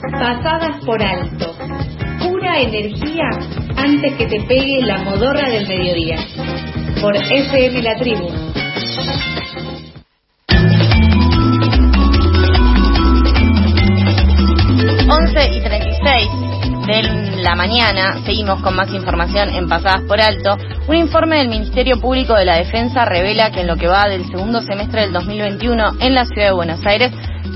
pasadas por alto. Pura energía antes que te pegue la modorra del mediodía. Por FM La Tribu. 11 y 36 de la mañana, seguimos con más información en Pasadas por Alto. Un informe del Ministerio Público de la Defensa revela que en lo que va del segundo semestre del 2021 en la ciudad de Buenos Aires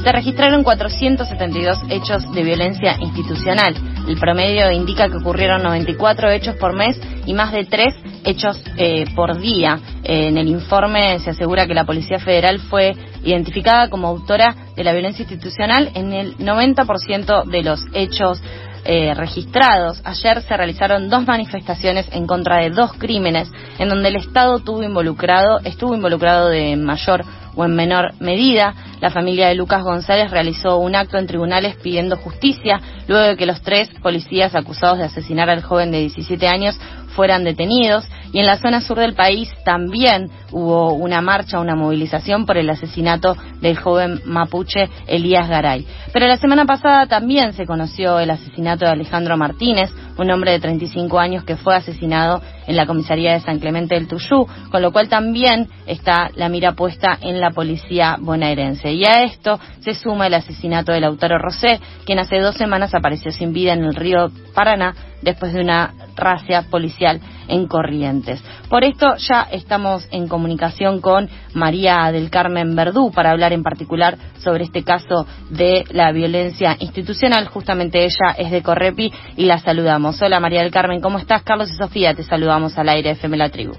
se registraron 472 hechos de violencia institucional. El promedio indica que ocurrieron 94 hechos por mes y más de 3 hechos eh, por día. En el informe se asegura que la Policía Federal fue identificada como autora de la violencia institucional en el 90% de los hechos eh, registrados. Ayer se realizaron dos manifestaciones en contra de dos crímenes en donde el Estado tuvo involucrado, estuvo involucrado de mayor o en menor medida. La familia de Lucas González realizó un acto en tribunales pidiendo justicia luego de que los tres policías acusados de asesinar al joven de 17 años fueran detenidos. Y en la zona sur del país también hubo una marcha, una movilización por el asesinato del joven mapuche Elías Garay. Pero la semana pasada también se conoció el asesinato de Alejandro Martínez, un hombre de 35 años que fue asesinado en la comisaría de San Clemente del Tuyú, con lo cual también está la mira puesta en la policía bonaerense. Y a esto se suma el asesinato del autor Rosé, quien hace dos semanas apareció sin vida en el río Paraná después de una racia policial en Corrientes. Por esto ya estamos en comunicación con María del Carmen Verdú para hablar en particular sobre este caso de la violencia institucional. Justamente ella es de Correpi y la saludamos. Hola María del Carmen, ¿cómo estás? Carlos y Sofía, te saludamos al aire FM La Tribu.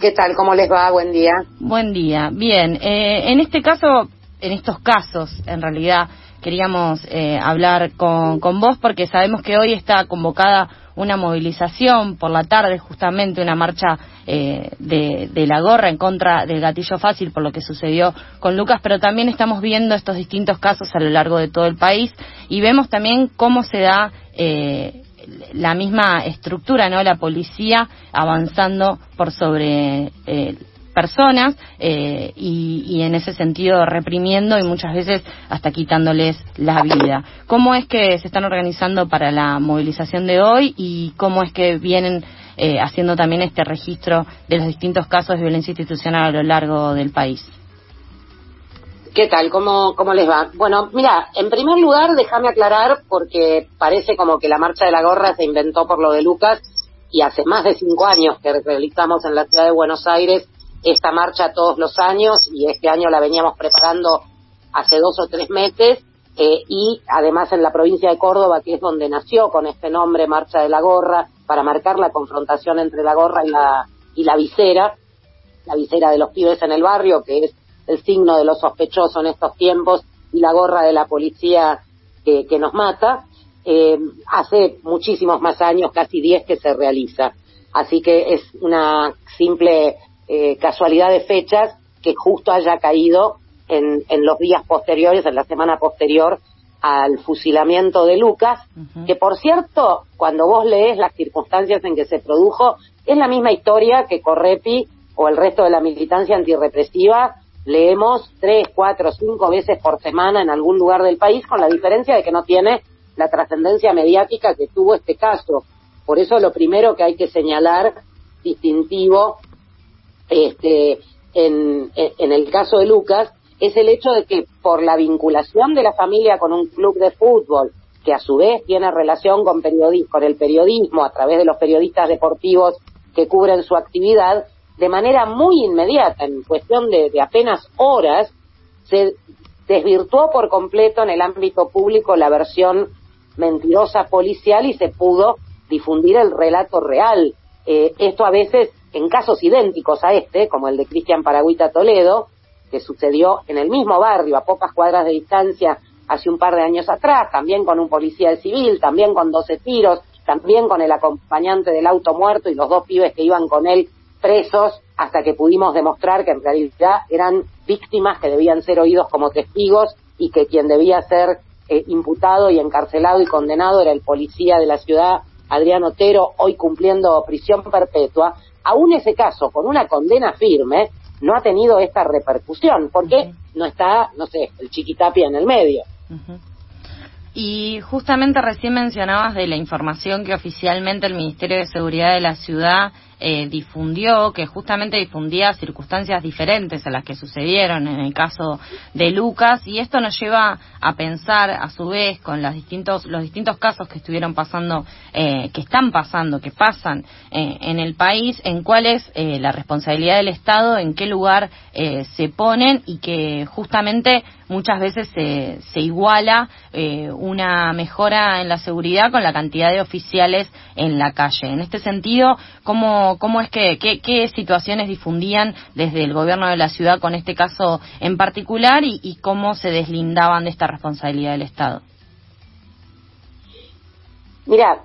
¿Qué tal? ¿Cómo les va? Buen día. Buen día. Bien, eh, en este caso, en estos casos, en realidad, queríamos eh, hablar con, con vos porque sabemos que hoy está convocada una movilización por la tarde, justamente una marcha eh, de, la gorra en contra del gatillo fácil por lo que sucedió con Lucas, pero también estamos viendo estos distintos casos a lo largo de todo el país y vemos también cómo se da eh, la misma estructura, ¿no? La policía avanzando por sobre eh, personas eh, y, en ese sentido reprimiendo y muchas veces hasta quitándoles la vida. ¿Cómo es que se están organizando para la movilización de hoy y cómo es que vienen eh, haciendo también este registro de los distintos casos de violencia institucional a lo largo del país? ¿Qué tal? ¿Cómo, ¿Cómo les va? Bueno, mira, en primer lugar, déjame aclarar, porque parece como que la marcha de la gorra se inventó por lo de Lucas, y hace más de cinco años que realizamos en la ciudad de Buenos Aires esta marcha todos los años y este año la veníamos preparando hace dos o tres meses eh, y además en la provincia de Córdoba, que es donde nació con este nombre Marcha de la Gorra, para marcar la confrontación entre la gorra y la, y la visera, la visera de los pibes en el barrio, que es el signo de los sospechosos en estos tiempos, y la gorra de la policía que, nos mata, eh, hace muchísimos más años, casi diez que se realiza. Así que es una simple eh, casualidad de fechas que justo haya caído en, en, los días posteriores, en la semana posterior al fusilamiento de Lucas, que por cierto, cuando vos lees las circunstancias en que se produjo, es la misma historia que Correpi o el resto de la militancia antirrepresiva leemos tres, cuatro, cinco veces por semana en algún lugar del país, con la diferencia de que no tiene la trascendencia mediática que tuvo este caso. Por eso lo primero que hay que señalar distintivo este, en, en el caso de Lucas es el hecho de que por la vinculación de la familia con un club de fútbol, que a su vez tiene relación con, con el periodismo a través de los periodistas deportivos que cubren su actividad, de manera muy inmediata, en cuestión de, de apenas horas, se desvirtuó por completo en el ámbito público la versión mentirosa policial y se pudo difundir el relato real. Eh, esto a veces en casos idénticos a este, como el de Cristian Paragüita Toledo, que sucedió en el mismo barrio, a pocas cuadras de distancia, hace un par de años atrás, también con un policía civil, también con 12 tiros, también con el acompañante del auto muerto y los dos pibes que iban con él presos, hasta que pudimos demostrar que en realidad eran víctimas que debían ser oídos como testigos y que quien debía ser eh, imputado y encarcelado y condenado era el policía de la ciudad, Adrián Otero, hoy cumpliendo prisión perpetua, aún ese caso, con una condena firme, no ha tenido esta repercusión, porque no está, no sé, el chiquitapia en el medio. Y justamente recién mencionabas de la información que oficialmente el Ministerio de Seguridad de la ciudad eh, difundió, que justamente difundía circunstancias diferentes a las que sucedieron en el caso de Lucas, y esto nos lleva a pensar, a su vez, con los distintos, los distintos casos que estuvieron pasando, eh, que están pasando, que pasan eh, en el país, en cuál es la responsabilidad del Estado, en qué lugar se ponen y que justamente muchas veces se, se iguala una mejora en la seguridad con la cantidad de oficiales en la calle. En este sentido, ¿cómo cómo, es que, qué, situaciones difundían desde el gobierno de la ciudad con este caso en particular y, cómo se deslindaban de esta responsabilidad del Estado. Mira,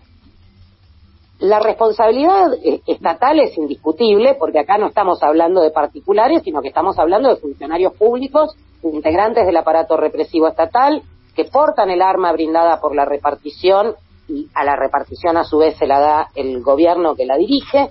la responsabilidad eh, estatal es indiscutible porque acá no estamos hablando de particulares, sino que estamos hablando de funcionarios públicos, integrantes del aparato represivo estatal, que portan el arma brindada por la repartición y a la repartición a su vez se la da el gobierno que la dirige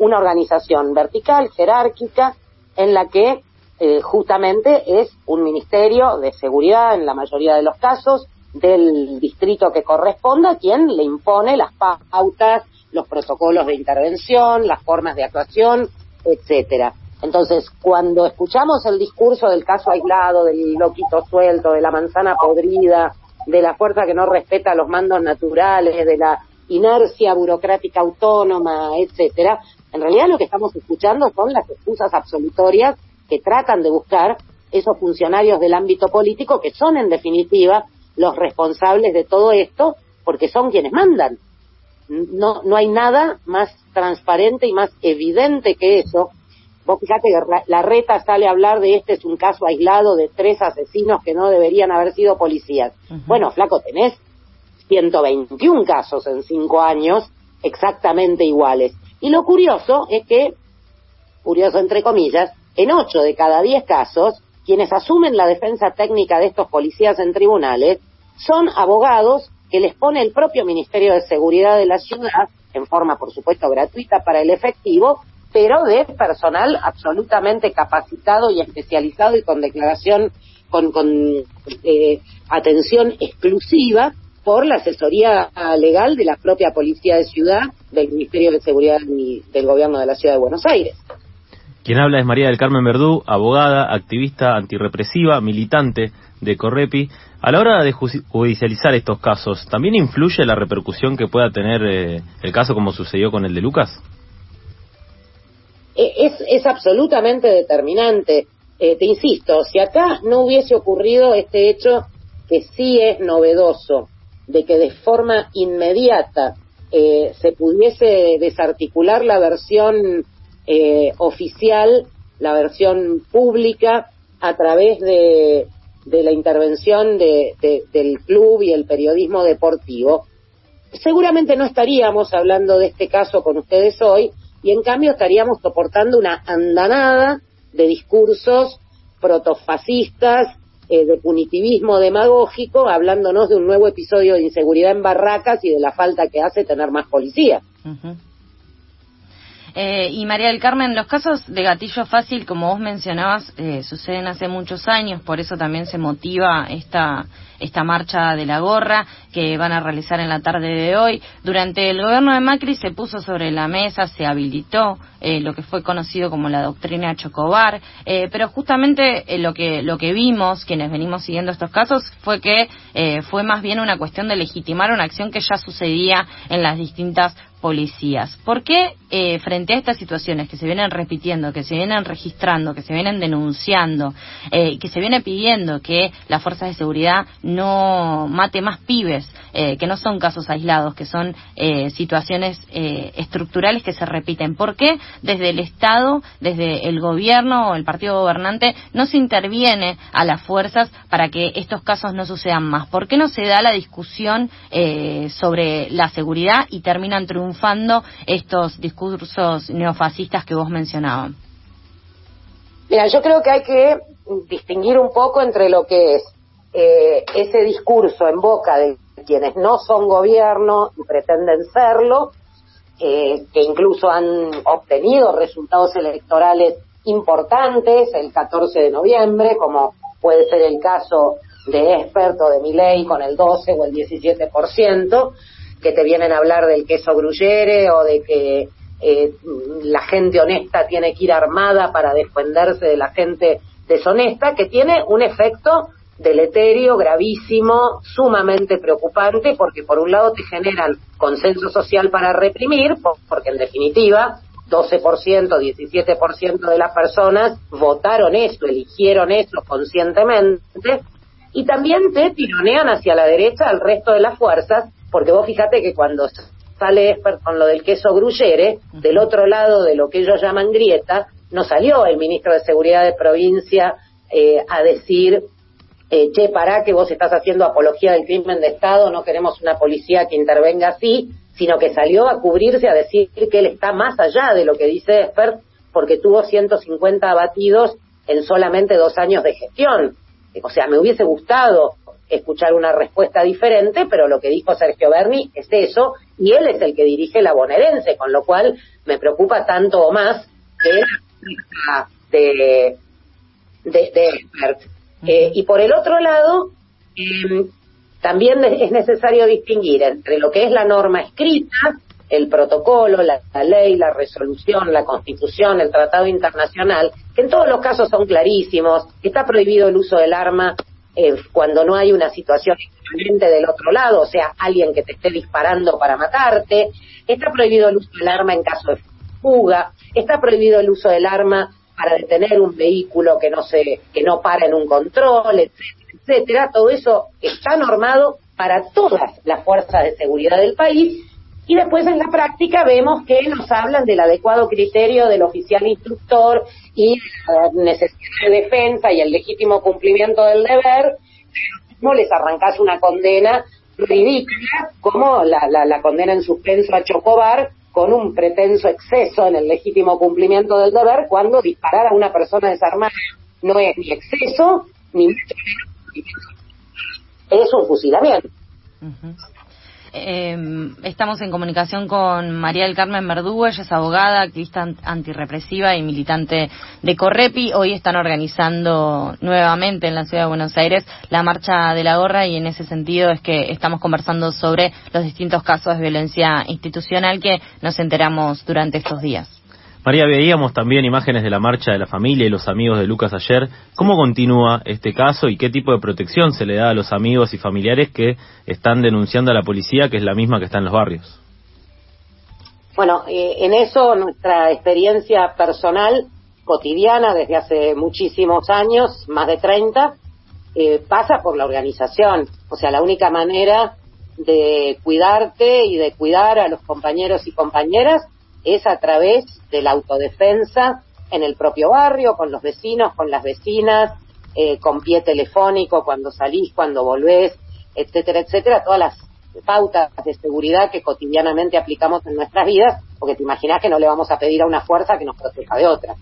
una organización vertical, jerárquica, en la que eh, justamente es un ministerio de seguridad en la mayoría de los casos del distrito que corresponda quien le impone las pautas, los protocolos de intervención, las formas de actuación, etcétera. Entonces, cuando escuchamos el discurso del caso aislado, del loquito suelto, de la manzana podrida, de la fuerza que no respeta los mandos naturales, de la inercia burocrática autónoma, etcétera, en realidad lo que estamos escuchando son las excusas absolutorias que tratan de buscar esos funcionarios del ámbito político que son en definitiva los responsables de todo esto porque son quienes mandan. No, no hay nada más transparente y más evidente que eso. Vos fíjate que la reta sale a hablar de este es un caso aislado de tres asesinos que no deberían haber sido policías. Bueno, flaco, tenés 121 casos en cinco años exactamente iguales. Y lo curioso es que, curioso entre comillas, en ocho de cada diez casos, quienes asumen la defensa técnica de estos policías en tribunales son abogados que les pone el propio Ministerio de Seguridad de la ciudad, en forma por supuesto gratuita para el efectivo, pero de personal absolutamente capacitado y especializado y con declaración, con, con eh, atención exclusiva por la asesoría legal de la propia Policía de Ciudad, del Ministerio de Seguridad del Gobierno de la Ciudad de Buenos Aires. Quien habla es María del Carmen Verdú, abogada, activista antirrepresiva, militante de Correpi. A la hora de judicializar estos casos, ¿también influye la repercusión que pueda tener eh, el caso como sucedió con el de Lucas? E, es, es absolutamente determinante. Eh, te insisto, si acá no hubiese ocurrido este hecho que sí es novedoso, de que de forma inmediata eh, se pudiese desarticular la versión eh, oficial, la versión pública, a través de, de la intervención de, del club y el periodismo deportivo, seguramente no estaríamos hablando de este caso con ustedes hoy y en cambio estaríamos soportando una andanada de discursos protofascistas eh, de punitivismo demagógico, hablándonos de un nuevo episodio de inseguridad en barracas y de la falta que hace tener más policía. Eh, y María del Carmen, los casos de gatillo fácil, como vos mencionabas, eh, suceden hace muchos años, por eso también se motiva esta, esta marcha de la gorra que van a realizar en la tarde de hoy. Durante el gobierno de Macri se puso sobre la mesa, se habilitó eh, lo que fue conocido como la doctrina Chocobar, eh, pero justamente eh, lo que lo que vimos quienes venimos siguiendo estos casos fue que fue más bien una cuestión de legitimar una acción que ya sucedía en las distintas policías. ¿Por qué frente a estas situaciones que se vienen repitiendo, que se vienen registrando, que se vienen denunciando, que se viene pidiendo que las fuerzas de seguridad no mate más pibes, eh, que no son casos aislados, que son eh, situaciones eh, estructurales que se repiten. ¿Por qué desde el Estado, desde el gobierno o el partido gobernante no se interviene a las fuerzas para que estos casos no sucedan más? ¿Por qué no se da la discusión sobre la seguridad y terminan triunfando estos discursos neofascistas que vos mencionabas? Mira, yo creo que hay que distinguir un poco entre lo que es eh, ese discurso en boca de quienes no son gobierno y pretenden serlo, eh, que incluso han obtenido resultados electorales importantes el 14 de noviembre, como puede ser el caso de expertos de mi ley con el 12 o el 17%, que te vienen a hablar del queso gruyere o de que eh, la gente honesta tiene que ir armada para defenderse de la gente deshonesta, que tiene un efecto deleterio, gravísimo, sumamente preocupante, porque por un lado te generan consenso social para reprimir, porque en definitiva 12%, 17% de las personas votaron eso, eligieron eso conscientemente, y también te tironean hacia la derecha al resto de las fuerzas, porque vos fíjate que cuando sale Esper con lo del queso gruyere, del otro lado de lo que ellos llaman grieta, no salió el ministro de Seguridad de provincia eh, a decir, eh, che, pará que vos estás haciendo apología del crimen de Estado, no queremos una policía que intervenga así, sino que salió a cubrirse a decir que él está más allá de lo que dice Esper, porque tuvo 150 abatidos en solamente dos años de gestión. O sea, me hubiese gustado escuchar una respuesta diferente, pero lo que dijo Sergio Berni es eso, y él es el que dirige la bonaerense, con lo cual me preocupa tanto o más que la de, de, de expert. Eh, y por el otro lado, eh, también es necesario distinguir entre lo que es la norma escrita, el protocolo, la, ley, la resolución, la constitución, el tratado internacional, que en todos los casos son clarísimos, está prohibido el uso del arma eh, cuando no hay una situación equivalente del otro lado, o sea, alguien que te esté disparando para matarte, está prohibido el uso del arma en caso de fuga, está prohibido el uso del arma para detener un vehículo que no se, que no para en un control, etcétera, etcétera, todo eso está normado para todas las fuerzas de seguridad del país y después en la práctica vemos que nos hablan del adecuado criterio del oficial instructor y la necesidad de defensa y el legítimo cumplimiento del deber, no les arrancas una condena ridícula como la, condena en suspenso a Chocobar con un pretenso exceso en el legítimo cumplimiento del deber cuando disparar a una persona desarmada no es ni exceso ni mucho es un fusilamiento. Eh, estamos en comunicación con María del Carmen Verdugo, ella es abogada, activista antirrepresiva y militante de Correpi. Hoy están organizando nuevamente en la ciudad de Buenos Aires la marcha de la gorra y en ese sentido es que estamos conversando sobre los distintos casos de violencia institucional que nos enteramos durante estos días. María, veíamos también imágenes de la marcha de la familia y los amigos de Lucas ayer. ¿Cómo continúa este caso y qué tipo de protección se le da a los amigos y familiares que están denunciando a la policía, que es la misma que está en los barrios? Bueno, eh, en eso nuestra experiencia personal cotidiana desde hace muchísimos años, más de 30, eh, pasa por la organización. O sea, la única manera de cuidarte y de cuidar a los compañeros y compañeras es a través de la autodefensa en el propio barrio, con los vecinos, con las vecinas, eh, con pie telefónico cuando salís, cuando volvés, etcétera, etcétera, todas las pautas de seguridad que cotidianamente aplicamos en nuestras vidas, porque te imaginas que no le vamos a pedir a una fuerza que nos proteja de otra.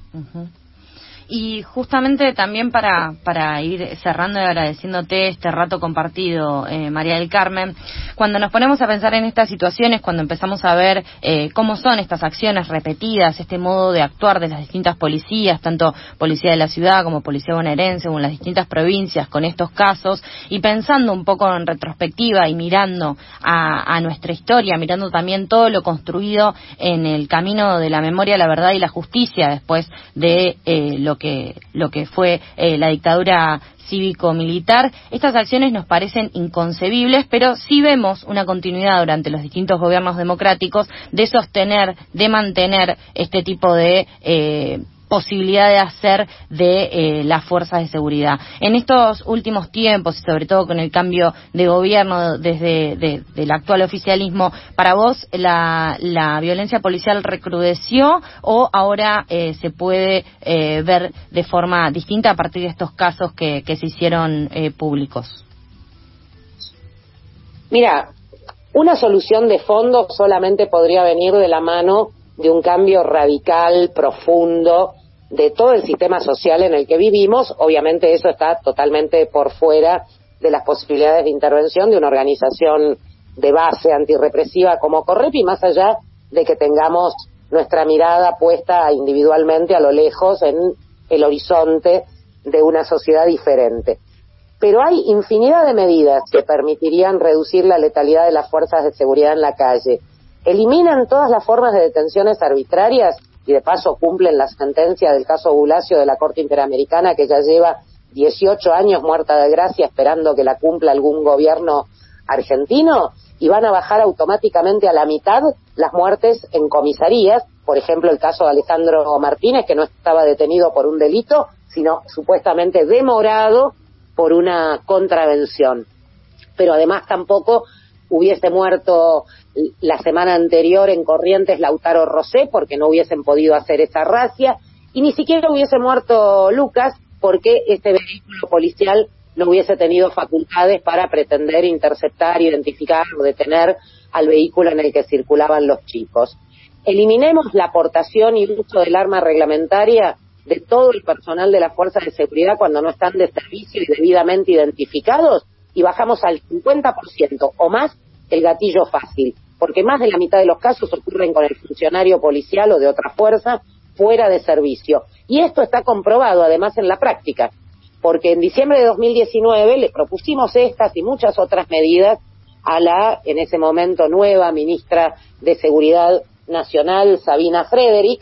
Y justamente también para, para ir cerrando y agradeciéndote este rato compartido, eh, María del Carmen, cuando nos ponemos a pensar en estas situaciones, cuando empezamos a ver eh, cómo son estas acciones repetidas, este modo de actuar de las distintas policías, tanto policía de la ciudad como policía bonaerense o en las distintas provincias con estos casos, y pensando un poco en retrospectiva y mirando a, a nuestra historia, mirando también todo lo construido en el camino de la memoria, la verdad y la justicia después de eh, lo que, lo que fue eh, la dictadura cívico-militar. Estas acciones nos parecen inconcebibles, pero sí vemos una continuidad durante los distintos gobiernos democráticos de sostener, de mantener este tipo de eh, posibilidad de hacer de eh, las fuerzas de seguridad. En estos últimos tiempos y sobre todo con el cambio de gobierno desde de, del actual oficialismo, ¿para vos la, la violencia policial recrudeció o ahora eh, se puede eh, ver de forma distinta a partir de estos casos que, que se hicieron públicos? Mira, una solución de fondo solamente podría venir de la mano de un cambio radical, profundo, de todo el sistema social en el que vivimos. Obviamente eso está totalmente por fuera de las posibilidades de intervención de una organización de base antirrepresiva como Correpi, más allá de que tengamos nuestra mirada puesta individualmente a lo lejos en el horizonte de una sociedad diferente. pero hay infinidad de medidas que permitirían reducir la letalidad de las fuerzas de seguridad en la calle. Eliminan todas las formas de detenciones arbitrarias y de paso cumplen la sentencia del caso Bulacio de la Corte Interamericana que ya lleva 18 años muerta de gracia esperando que la cumpla algún gobierno argentino y van a bajar automáticamente a la mitad las muertes en comisarías, por ejemplo el caso de Alejandro Martínez que no estaba detenido por un delito, sino supuestamente demorado por una contravención. Pero además tampoco hubiese muerto la semana anterior en Corrientes Lautaro Rosé porque no hubiesen podido hacer esa racia y ni siquiera hubiese muerto Lucas porque este vehículo policial no hubiese tenido facultades para pretender interceptar, identificar o detener al vehículo en el que circulaban los chicos. Eliminemos la aportación y uso del arma reglamentaria de todo el personal de las fuerzas de seguridad cuando no están de servicio y debidamente identificados y bajamos al 50% o más el gatillo fácil, porque más de la mitad de los casos ocurren con el funcionario policial o de otra fuerza fuera de servicio. Y esto está comprobado además en la práctica, porque en diciembre de 2019 le propusimos estas y muchas otras medidas a la, en ese momento, nueva ministra de Seguridad Nacional, Sabina Frederick,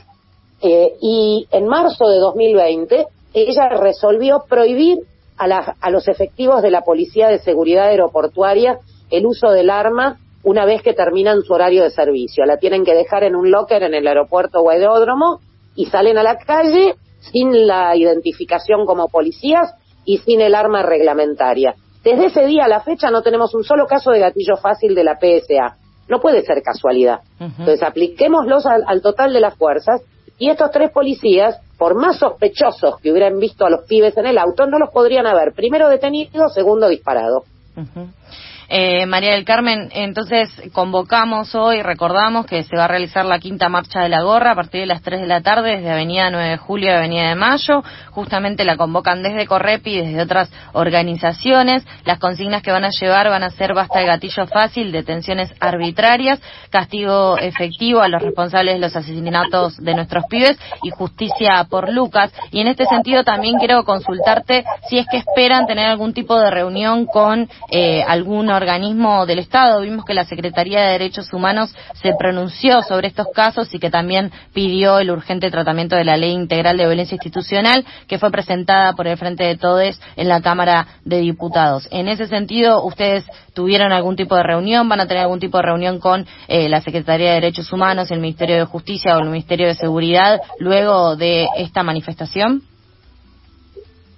eh, y en marzo de 2020 ella resolvió prohibir a, a los efectivos de la Policía de Seguridad Aeroportuaria el uso del arma una vez que terminan su horario de servicio. La tienen que dejar en un locker en el aeropuerto o aeródromo y salen a la calle sin la identificación como policías y sin el arma reglamentaria. Desde ese día a la fecha no tenemos un solo caso de gatillo fácil de la PSA. No puede ser casualidad. Entonces apliquémoslos al total de las fuerzas y estos tres policías, por más sospechosos que hubieran visto a los pibes en el auto, no los podrían haber primero detenido, segundo disparado. Eh, María del Carmen, entonces convocamos hoy, recordamos que se va a realizar la quinta marcha de la gorra a partir de las 3 de la tarde desde Avenida 9 de Julio a Avenida de Mayo. Justamente la convocan desde Correpi y desde otras organizaciones. Las consignas que van a llevar van a ser basta de gatillo fácil, detenciones arbitrarias, castigo efectivo a los responsables de los asesinatos de nuestros pibes y justicia por Lucas. Y en este sentido también quiero consultarte si es que esperan tener algún tipo de reunión con eh, algún organismo del Estado. Vimos que la Secretaría de Derechos Humanos se pronunció sobre estos casos y que también pidió el urgente tratamiento de la Ley Integral de Violencia Institucional que fue presentada por el Frente de Todes en la Cámara de Diputados. En ese sentido, ¿ustedes tuvieron algún tipo de reunión? ¿Van a tener algún tipo de reunión con eh, la Secretaría de Derechos Humanos, el Ministerio de Justicia o el Ministerio de Seguridad luego de esta manifestación?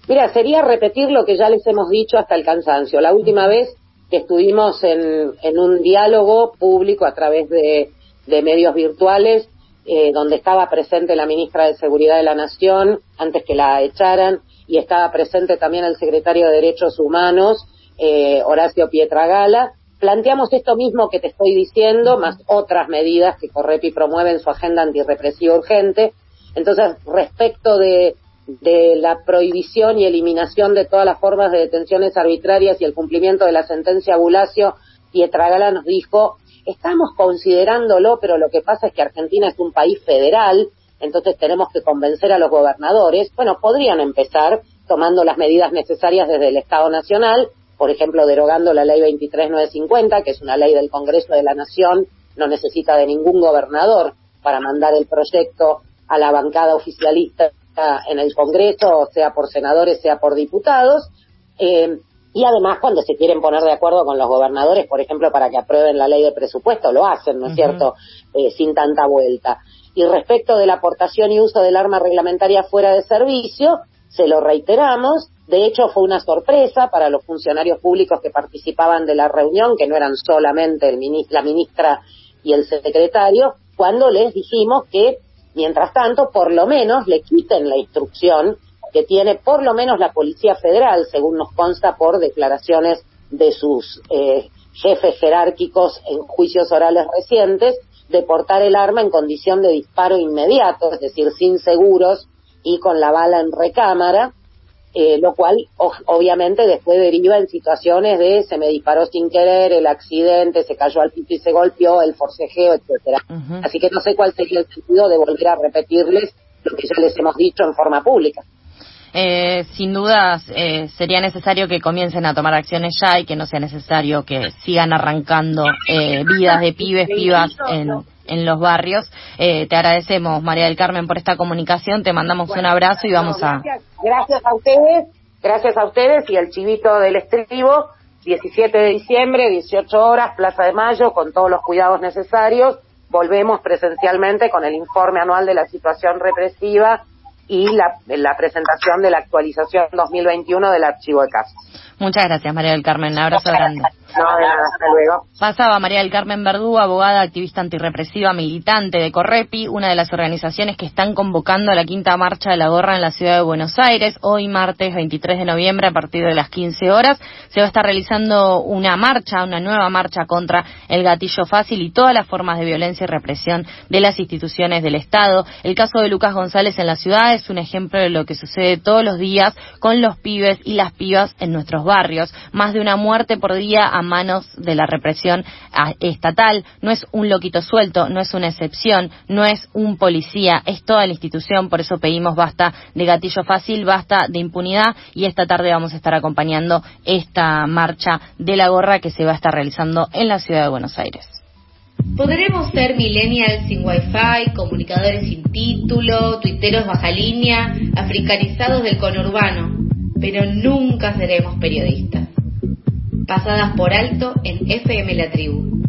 Mira, sería repetir lo que ya les hemos dicho hasta el cansancio. La última vez que estuvimos en, en un diálogo público a través de, de medios virtuales, eh, donde estaba presente la ministra de Seguridad de la Nación antes que la echaran y estaba presente también el secretario de Derechos Humanos, eh, Horacio Pietragala. Planteamos esto mismo que te estoy diciendo, más otras medidas que Correpi promueve en su agenda antirrepresiva urgente. Entonces, respecto de de la prohibición y eliminación de todas las formas de detenciones arbitrarias y el cumplimiento de la sentencia Bulacio, Pietragala nos dijo, estamos considerándolo, pero lo que pasa es que Argentina es un país federal, entonces tenemos que convencer a los gobernadores. Bueno, podrían empezar tomando las medidas necesarias desde el Estado Nacional, por ejemplo, derogando la ley 23950, que es una ley del Congreso de la Nación, no necesita de ningún gobernador para mandar el proyecto a la bancada oficialista en el Congreso, sea por senadores, sea por diputados. Eh, y además, cuando se quieren poner de acuerdo con los gobernadores, por ejemplo, para que aprueben la ley de presupuesto, lo hacen, ¿no es cierto?, eh, sin tanta vuelta. Y respecto de la aportación y uso del arma reglamentaria fuera de servicio, se lo reiteramos. De hecho, fue una sorpresa para los funcionarios públicos que participaban de la reunión, que no eran solamente el la ministra y el secretario, cuando les dijimos que Mientras tanto, por lo menos le quiten la instrucción que tiene por lo menos la Policía Federal, según nos consta por declaraciones de sus eh, jefes jerárquicos en juicios orales recientes, de portar el arma en condición de disparo inmediato, es decir, sin seguros y con la bala en recámara, eh, lo cual obviamente después deriva en situaciones de se me disparó sin querer, el accidente, se cayó al piso y se golpeó, el forcejeo, etcétera. Así que no sé cuál sería el sentido de volver a repetirles lo que ya les hemos dicho en forma pública. eh, sin dudas eh, sería necesario que comiencen a tomar acciones ya y que no sea necesario que sigan arrancando eh, vidas de pibes, pibas en, en los barrios. Eh, te agradecemos, María del Carmen, por esta comunicación. Te mandamos un abrazo y vamos a. Gracias a ustedes, gracias a ustedes y el chivito del estribo. 17 de diciembre, 18 horas, Plaza de Mayo, con todos los cuidados necesarios. Volvemos presencialmente con el informe anual de la situación represiva y la, la presentación de la actualización 2021 del archivo de casos. Muchas gracias, María del Carmen. Un abrazo grande. Pasaba María del Carmen Verdú, abogada, activista antirrepresiva, militante de Correpi, una de las organizaciones que están convocando a la quinta marcha de la gorra en la ciudad de Buenos Aires. Hoy, martes 23 de noviembre, a partir de las 15 horas, se va a estar realizando una marcha, una nueva marcha contra el gatillo fácil y todas las formas de violencia y represión de las instituciones del Estado. El caso de Lucas González en la ciudad es un ejemplo de lo que sucede todos los días con los pibes y las pibas en nuestros barrios. Más de una muerte por día a manos de la represión ah, estatal. No es un loquito suelto, no es una excepción, no es un policía, es toda la institución. Por eso pedimos basta de gatillo fácil, basta de impunidad y esta tarde vamos a estar acompañando esta marcha de la gorra que se va a estar realizando en la ciudad de Buenos Aires. Podremos ser millennials sin wifi, comunicadores sin título, tuiteros baja línea, africanizados del conurbano, pero nunca seremos periodistas. Pasadas por alto en FM La Tribu.